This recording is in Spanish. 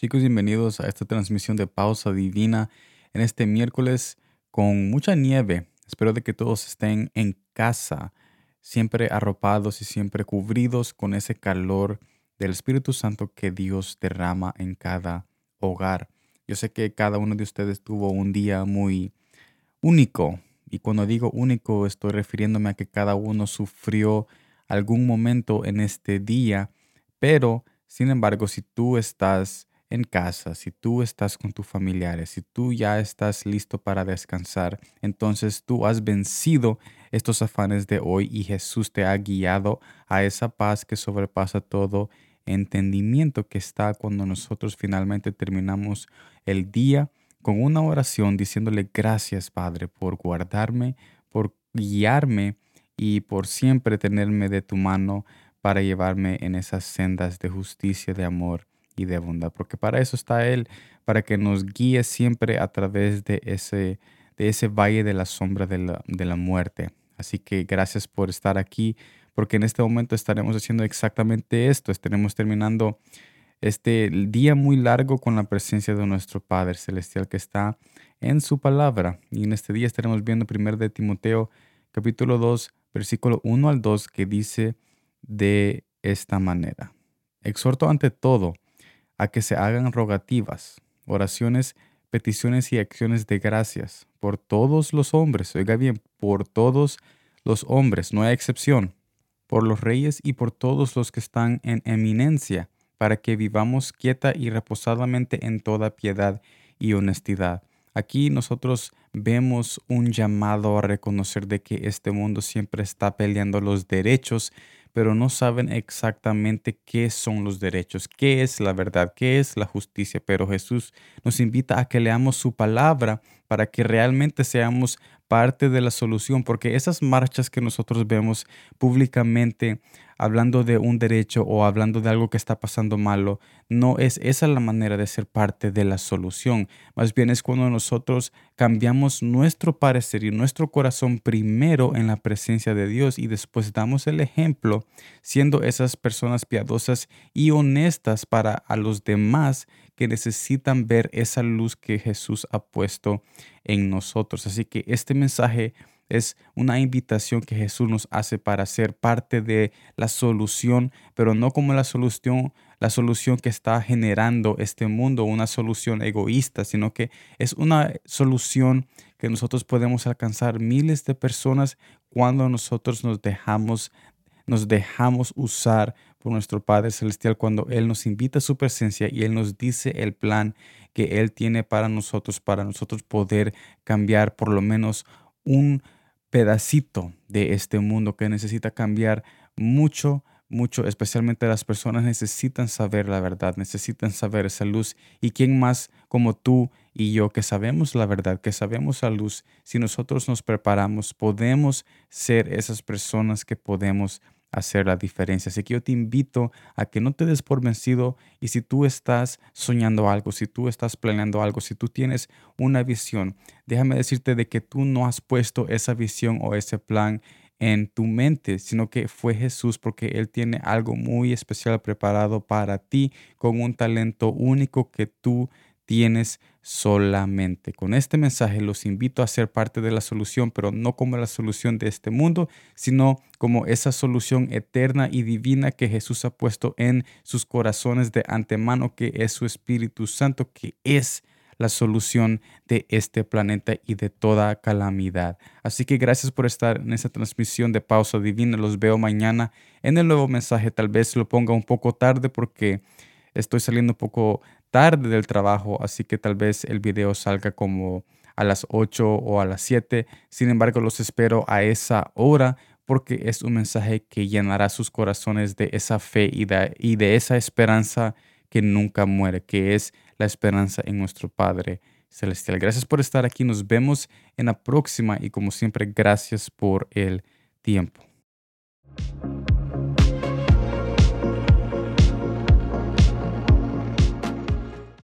Chicos, bienvenidos a esta transmisión de Pausa Divina en este miércoles con mucha nieve. Espero de que todos estén en casa, siempre arropados y siempre cubridos con ese calor del Espíritu Santo que Dios derrama en cada hogar. Yo sé que cada uno de ustedes tuvo un día muy único y cuando digo único estoy refiriéndome a que cada uno sufrió algún momento en este día, pero sin embargo, si tú estás en casa, si tú estás con tus familiares, si tú ya estás listo para descansar, entonces tú has vencido estos afanes de hoy y Jesús te ha guiado a esa paz que sobrepasa todo entendimiento que está cuando nosotros finalmente terminamos el día con una oración diciéndole gracias Padre por guardarme, por guiarme y por siempre tenerme de tu mano para llevarme en esas sendas de justicia, de amor y de bondad, porque para eso está Él, para que nos guíe siempre a través de ese, de ese valle de la sombra de la, de la muerte. Así que gracias por estar aquí, porque en este momento estaremos haciendo exactamente esto. Estaremos terminando este día muy largo con la presencia de nuestro Padre Celestial que está en su palabra. Y en este día estaremos viendo primero de Timoteo capítulo 2, versículo 1 al 2, que dice de esta manera. Exhorto ante todo a que se hagan rogativas, oraciones, peticiones y acciones de gracias por todos los hombres, oiga bien, por todos los hombres, no hay excepción, por los reyes y por todos los que están en eminencia, para que vivamos quieta y reposadamente en toda piedad y honestidad. Aquí nosotros vemos un llamado a reconocer de que este mundo siempre está peleando los derechos pero no saben exactamente qué son los derechos, qué es la verdad, qué es la justicia. Pero Jesús nos invita a que leamos su palabra para que realmente seamos parte de la solución, porque esas marchas que nosotros vemos públicamente hablando de un derecho o hablando de algo que está pasando malo, no es esa la manera de ser parte de la solución. Más bien es cuando nosotros cambiamos nuestro parecer y nuestro corazón primero en la presencia de Dios y después damos el ejemplo siendo esas personas piadosas y honestas para a los demás que necesitan ver esa luz que Jesús ha puesto en nosotros. Así que este mensaje es una invitación que Jesús nos hace para ser parte de la solución, pero no como la solución, la solución que está generando este mundo, una solución egoísta, sino que es una solución que nosotros podemos alcanzar miles de personas cuando nosotros nos dejamos nos dejamos usar por nuestro Padre Celestial cuando Él nos invita a su presencia y Él nos dice el plan que Él tiene para nosotros, para nosotros poder cambiar por lo menos un pedacito de este mundo que necesita cambiar mucho, mucho, especialmente las personas necesitan saber la verdad, necesitan saber esa luz. ¿Y quién más como tú y yo que sabemos la verdad, que sabemos la luz? Si nosotros nos preparamos, podemos ser esas personas que podemos hacer la diferencia. Así que yo te invito a que no te des por vencido y si tú estás soñando algo, si tú estás planeando algo, si tú tienes una visión, déjame decirte de que tú no has puesto esa visión o ese plan en tu mente, sino que fue Jesús porque Él tiene algo muy especial preparado para ti con un talento único que tú solamente. Con este mensaje los invito a ser parte de la solución, pero no como la solución de este mundo, sino como esa solución eterna y divina que Jesús ha puesto en sus corazones de antemano, que es su Espíritu Santo, que es la solución de este planeta y de toda calamidad. Así que gracias por estar en esta transmisión de Pausa Divina. Los veo mañana en el nuevo mensaje. Tal vez lo ponga un poco tarde porque estoy saliendo un poco tarde del trabajo, así que tal vez el video salga como a las 8 o a las 7. Sin embargo, los espero a esa hora porque es un mensaje que llenará sus corazones de esa fe y de, y de esa esperanza que nunca muere, que es la esperanza en nuestro Padre Celestial. Gracias por estar aquí, nos vemos en la próxima y como siempre, gracias por el tiempo.